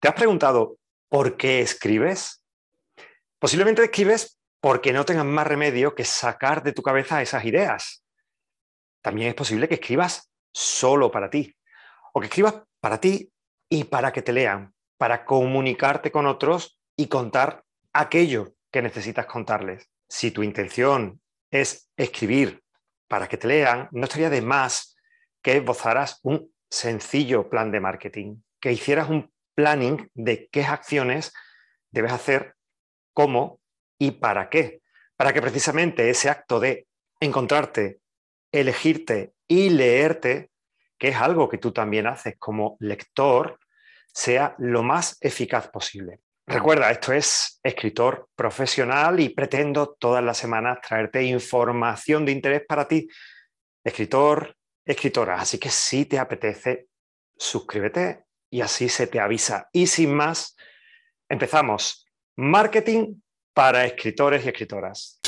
¿Te has preguntado por qué escribes? Posiblemente escribes porque no tengas más remedio que sacar de tu cabeza esas ideas. También es posible que escribas solo para ti o que escribas para ti y para que te lean, para comunicarte con otros y contar aquello que necesitas contarles. Si tu intención es escribir para que te lean, no estaría de más que esbozaras un sencillo plan de marketing, que hicieras un planning de qué acciones debes hacer, cómo y para qué. Para que precisamente ese acto de encontrarte, elegirte y leerte, que es algo que tú también haces como lector, sea lo más eficaz posible. Recuerda, esto es escritor profesional y pretendo todas las semanas traerte información de interés para ti, escritor, escritora. Así que si te apetece, suscríbete y así se te avisa. Y sin más, empezamos. Marketing para escritores y escritoras.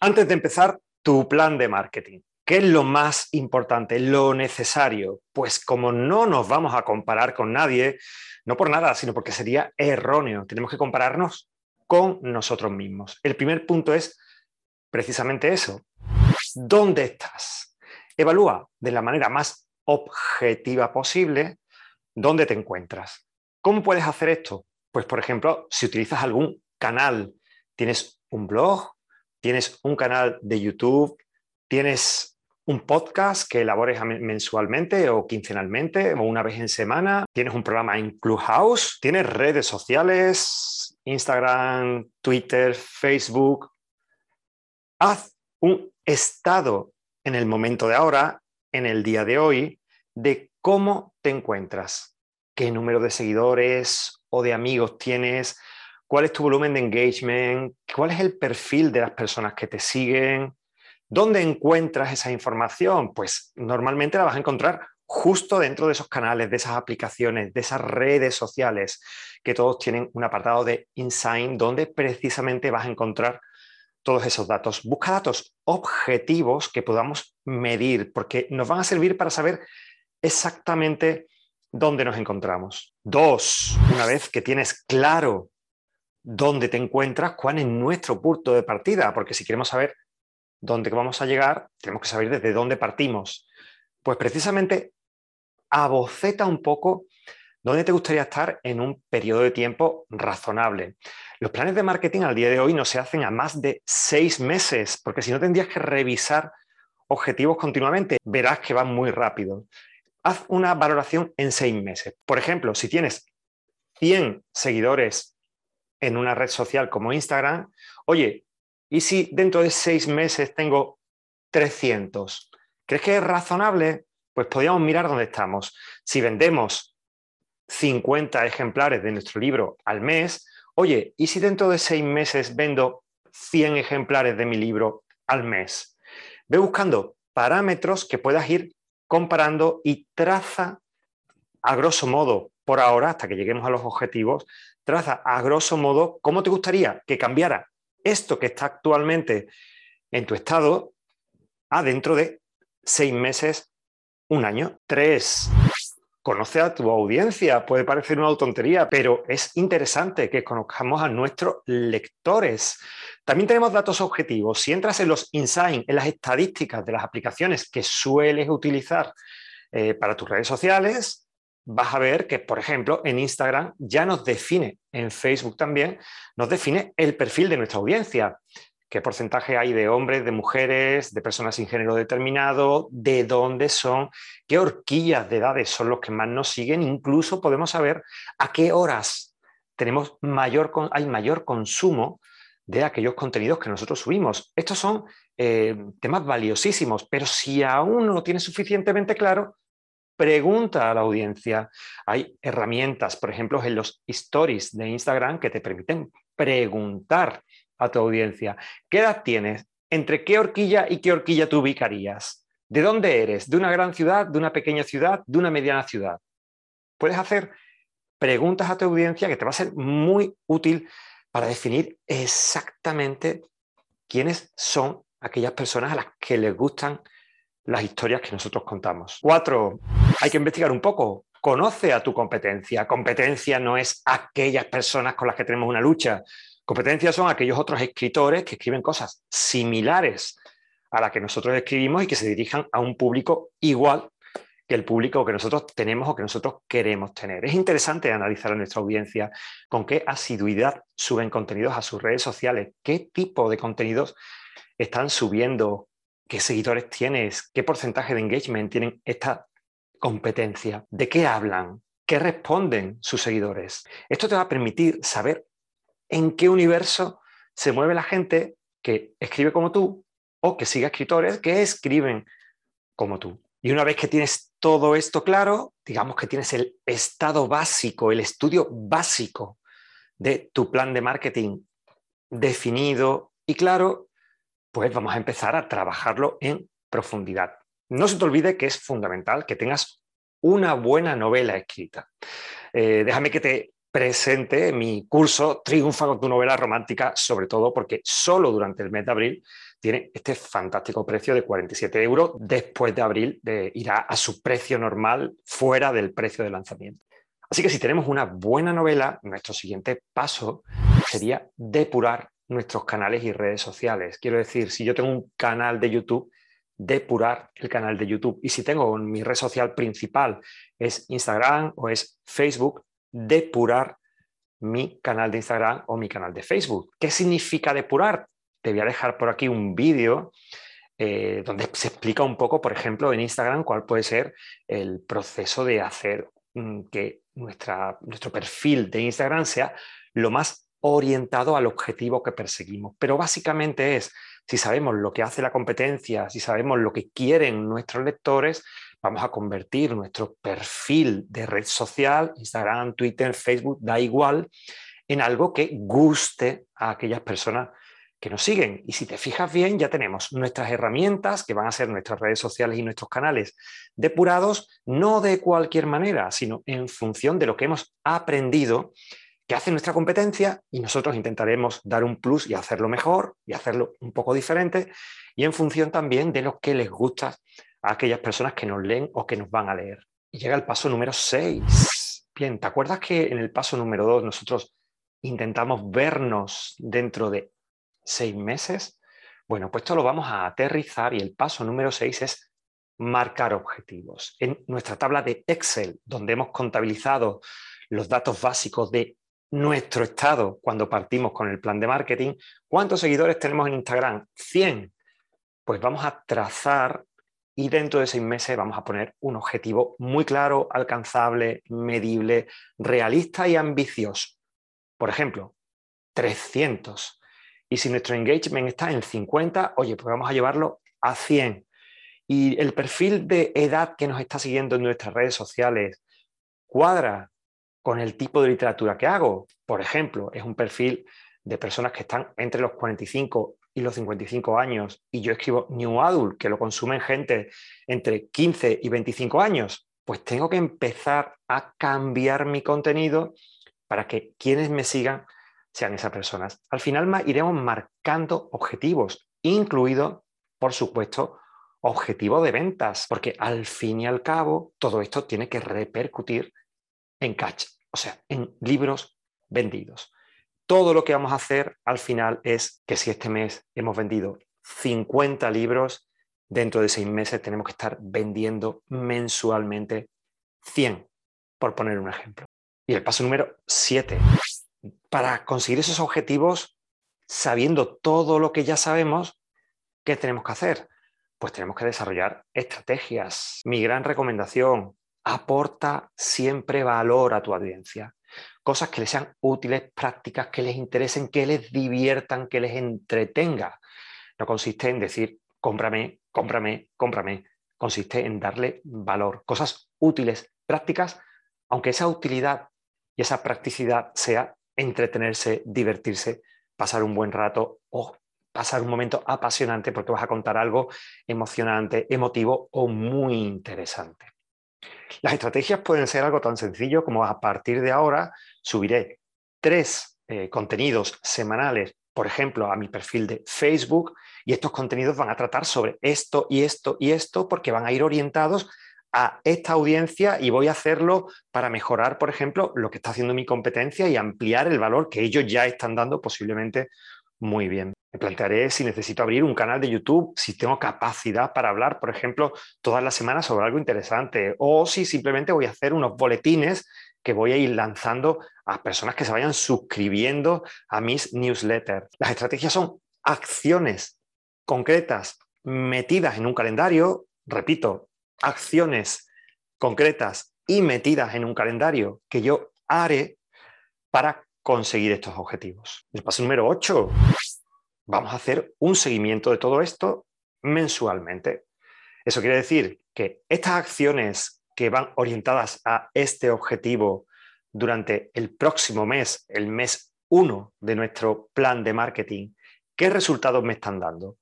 Antes de empezar, tu plan de marketing. ¿Qué es lo más importante, lo necesario? Pues como no nos vamos a comparar con nadie, no por nada, sino porque sería erróneo. Tenemos que compararnos con nosotros mismos. El primer punto es precisamente eso. ¿Dónde estás? Evalúa de la manera más objetiva posible dónde te encuentras. ¿Cómo puedes hacer esto? Pues, por ejemplo, si utilizas algún canal, tienes un blog, tienes un canal de YouTube, tienes un podcast que elabores mensualmente o quincenalmente o una vez en semana, tienes un programa en Clubhouse, tienes redes sociales, Instagram, Twitter, Facebook. Haz un estado en el momento de ahora, en el día de hoy, de cómo te encuentras, qué número de seguidores o de amigos tienes, cuál es tu volumen de engagement, cuál es el perfil de las personas que te siguen, ¿Dónde encuentras esa información? Pues normalmente la vas a encontrar justo dentro de esos canales, de esas aplicaciones, de esas redes sociales, que todos tienen un apartado de Insign, donde precisamente vas a encontrar todos esos datos. Busca datos objetivos que podamos medir, porque nos van a servir para saber exactamente dónde nos encontramos. Dos, una vez que tienes claro dónde te encuentras, cuál es nuestro punto de partida, porque si queremos saber dónde vamos a llegar, tenemos que saber desde dónde partimos. Pues precisamente aboceta un poco dónde te gustaría estar en un periodo de tiempo razonable. Los planes de marketing al día de hoy no se hacen a más de seis meses, porque si no tendrías que revisar objetivos continuamente, verás que van muy rápido. Haz una valoración en seis meses. Por ejemplo, si tienes 100 seguidores en una red social como Instagram, oye, ¿Y si dentro de seis meses tengo 300? ¿Crees que es razonable? Pues podríamos mirar dónde estamos. Si vendemos 50 ejemplares de nuestro libro al mes, oye, ¿y si dentro de seis meses vendo 100 ejemplares de mi libro al mes? Ve buscando parámetros que puedas ir comparando y traza a grosso modo, por ahora, hasta que lleguemos a los objetivos, traza a grosso modo cómo te gustaría que cambiara esto que está actualmente en tu estado a dentro de seis meses, un año. Tres, conoce a tu audiencia. Puede parecer una tontería, pero es interesante que conozcamos a nuestros lectores. También tenemos datos objetivos. Si entras en los insights, en las estadísticas de las aplicaciones que sueles utilizar eh, para tus redes sociales, vas a ver que, por ejemplo, en Instagram ya nos define, en Facebook también, nos define el perfil de nuestra audiencia. ¿Qué porcentaje hay de hombres, de mujeres, de personas sin género determinado? ¿De dónde son? ¿Qué horquillas de edades son los que más nos siguen? Incluso podemos saber a qué horas tenemos mayor, hay mayor consumo de aquellos contenidos que nosotros subimos. Estos son eh, temas valiosísimos, pero si aún no lo tienes suficientemente claro, pregunta a la audiencia. Hay herramientas, por ejemplo, en los stories de Instagram que te permiten preguntar a tu audiencia. ¿Qué edad tienes? ¿Entre qué horquilla y qué horquilla te ubicarías? ¿De dónde eres? ¿De una gran ciudad? ¿De una pequeña ciudad? ¿De una mediana ciudad? Puedes hacer preguntas a tu audiencia que te va a ser muy útil para definir exactamente quiénes son aquellas personas a las que les gustan las historias que nosotros contamos. Cuatro, hay que investigar un poco. Conoce a tu competencia. Competencia no es aquellas personas con las que tenemos una lucha. Competencia son aquellos otros escritores que escriben cosas similares a las que nosotros escribimos y que se dirijan a un público igual que el público que nosotros tenemos o que nosotros queremos tener. Es interesante analizar a nuestra audiencia con qué asiduidad suben contenidos a sus redes sociales, qué tipo de contenidos están subiendo, qué seguidores tienes, qué porcentaje de engagement tienen esta competencia, de qué hablan, qué responden sus seguidores. Esto te va a permitir saber en qué universo se mueve la gente que escribe como tú o que sigue escritores que escriben como tú. Y una vez que tienes todo esto claro, digamos que tienes el estado básico, el estudio básico de tu plan de marketing definido y claro, pues vamos a empezar a trabajarlo en profundidad. No se te olvide que es fundamental que tengas una buena novela escrita. Eh, déjame que te presente mi curso Triunfa con tu novela romántica, sobre todo porque solo durante el mes de abril tiene este fantástico precio de 47 euros. Después de abril irá a su precio normal fuera del precio de lanzamiento. Así que si tenemos una buena novela, nuestro siguiente paso sería depurar nuestros canales y redes sociales. Quiero decir, si yo tengo un canal de YouTube, depurar el canal de YouTube. Y si tengo mi red social principal es Instagram o es Facebook, depurar mi canal de Instagram o mi canal de Facebook. ¿Qué significa depurar? Te voy a dejar por aquí un vídeo eh, donde se explica un poco, por ejemplo, en Instagram, cuál puede ser el proceso de hacer mm, que nuestra, nuestro perfil de Instagram sea lo más orientado al objetivo que perseguimos. Pero básicamente es, si sabemos lo que hace la competencia, si sabemos lo que quieren nuestros lectores, vamos a convertir nuestro perfil de red social, Instagram, Twitter, Facebook, da igual, en algo que guste a aquellas personas que nos siguen. Y si te fijas bien, ya tenemos nuestras herramientas, que van a ser nuestras redes sociales y nuestros canales depurados, no de cualquier manera, sino en función de lo que hemos aprendido que hace nuestra competencia y nosotros intentaremos dar un plus y hacerlo mejor y hacerlo un poco diferente y en función también de lo que les gusta a aquellas personas que nos leen o que nos van a leer. Y llega el paso número 6. Bien, ¿te acuerdas que en el paso número 2 nosotros intentamos vernos dentro de seis meses? Bueno, pues esto lo vamos a aterrizar y el paso número 6 es marcar objetivos. En nuestra tabla de Excel, donde hemos contabilizado los datos básicos de nuestro estado cuando partimos con el plan de marketing, ¿cuántos seguidores tenemos en Instagram? 100. Pues vamos a trazar y dentro de seis meses vamos a poner un objetivo muy claro, alcanzable, medible, realista y ambicioso. Por ejemplo, 300. Y si nuestro engagement está en 50, oye, pues vamos a llevarlo a 100. Y el perfil de edad que nos está siguiendo en nuestras redes sociales cuadra con el tipo de literatura que hago. Por ejemplo, es un perfil de personas que están entre los 45 y los 55 años y yo escribo New Adult, que lo consumen gente entre 15 y 25 años, pues tengo que empezar a cambiar mi contenido para que quienes me sigan sean esas personas. Al final iremos marcando objetivos, incluido, por supuesto, objetivo de ventas, porque al fin y al cabo todo esto tiene que repercutir en catch, o sea, en libros vendidos todo lo que vamos a hacer al final es que si este mes hemos vendido 50 libros, dentro de seis meses tenemos que estar vendiendo mensualmente 100, por poner un ejemplo. Y el paso número 7. Para conseguir esos objetivos, sabiendo todo lo que ya sabemos, ¿qué tenemos que hacer? Pues tenemos que desarrollar estrategias. Mi gran recomendación, aporta siempre valor a tu audiencia cosas que les sean útiles, prácticas, que les interesen, que les diviertan, que les entretenga. No consiste en decir, cómprame, cómprame, cómprame. Consiste en darle valor, cosas útiles, prácticas, aunque esa utilidad y esa practicidad sea entretenerse, divertirse, pasar un buen rato o pasar un momento apasionante porque vas a contar algo emocionante, emotivo o muy interesante. Las estrategias pueden ser algo tan sencillo como a partir de ahora subiré tres eh, contenidos semanales por ejemplo, a mi perfil de Facebook y estos contenidos van a tratar sobre esto y esto y esto porque van a ir orientados a esta audiencia y voy a hacerlo para mejorar, por ejemplo, lo que está haciendo mi competencia y ampliar el valor que ellos ya están dando posiblemente muy bien. Me plantearé si necesito abrir un canal de YouTube, si tengo capacidad para hablar, por ejemplo, todas las semanas sobre algo interesante, o si simplemente voy a hacer unos boletines que voy a ir lanzando a personas que se vayan suscribiendo a mis newsletters. Las estrategias son acciones concretas metidas en un calendario, repito, acciones concretas y metidas en un calendario que yo haré para conseguir estos objetivos. El paso número 8. Vamos a hacer un seguimiento de todo esto mensualmente. Eso quiere decir que estas acciones que van orientadas a este objetivo durante el próximo mes, el mes 1 de nuestro plan de marketing, ¿qué resultados me están dando?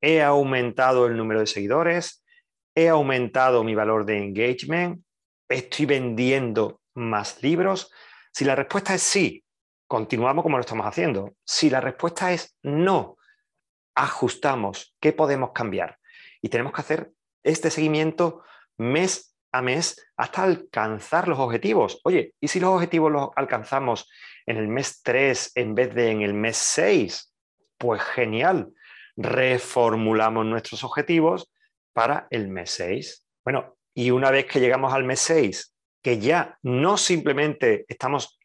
¿He aumentado el número de seguidores? ¿He aumentado mi valor de engagement? ¿Estoy vendiendo más libros? Si la respuesta es sí, continuamos como lo estamos haciendo. Si la respuesta es no, ajustamos. ¿Qué podemos cambiar? Y tenemos que hacer este seguimiento mes a mes hasta alcanzar los objetivos. Oye, ¿y si los objetivos los alcanzamos en el mes 3 en vez de en el mes 6? Pues genial. Reformulamos nuestros objetivos para el mes 6. Bueno, y una vez que llegamos al mes 6, que ya no simplemente estamos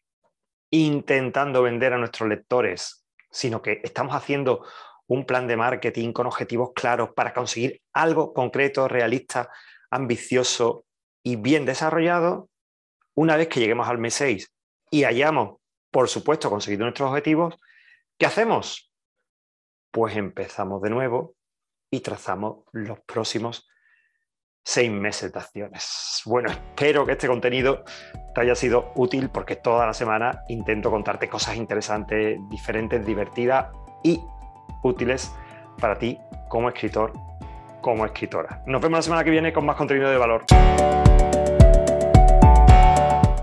intentando vender a nuestros lectores, sino que estamos haciendo un plan de marketing con objetivos claros para conseguir algo concreto, realista, ambicioso y bien desarrollado, una vez que lleguemos al mes 6 y hayamos, por supuesto, conseguido nuestros objetivos, ¿qué hacemos? Pues empezamos de nuevo y trazamos los próximos seis meses de acciones. Bueno, espero que este contenido te haya sido útil porque toda la semana intento contarte cosas interesantes, diferentes, divertidas y útiles para ti como escritor, como escritora. Nos vemos la semana que viene con más contenido de valor.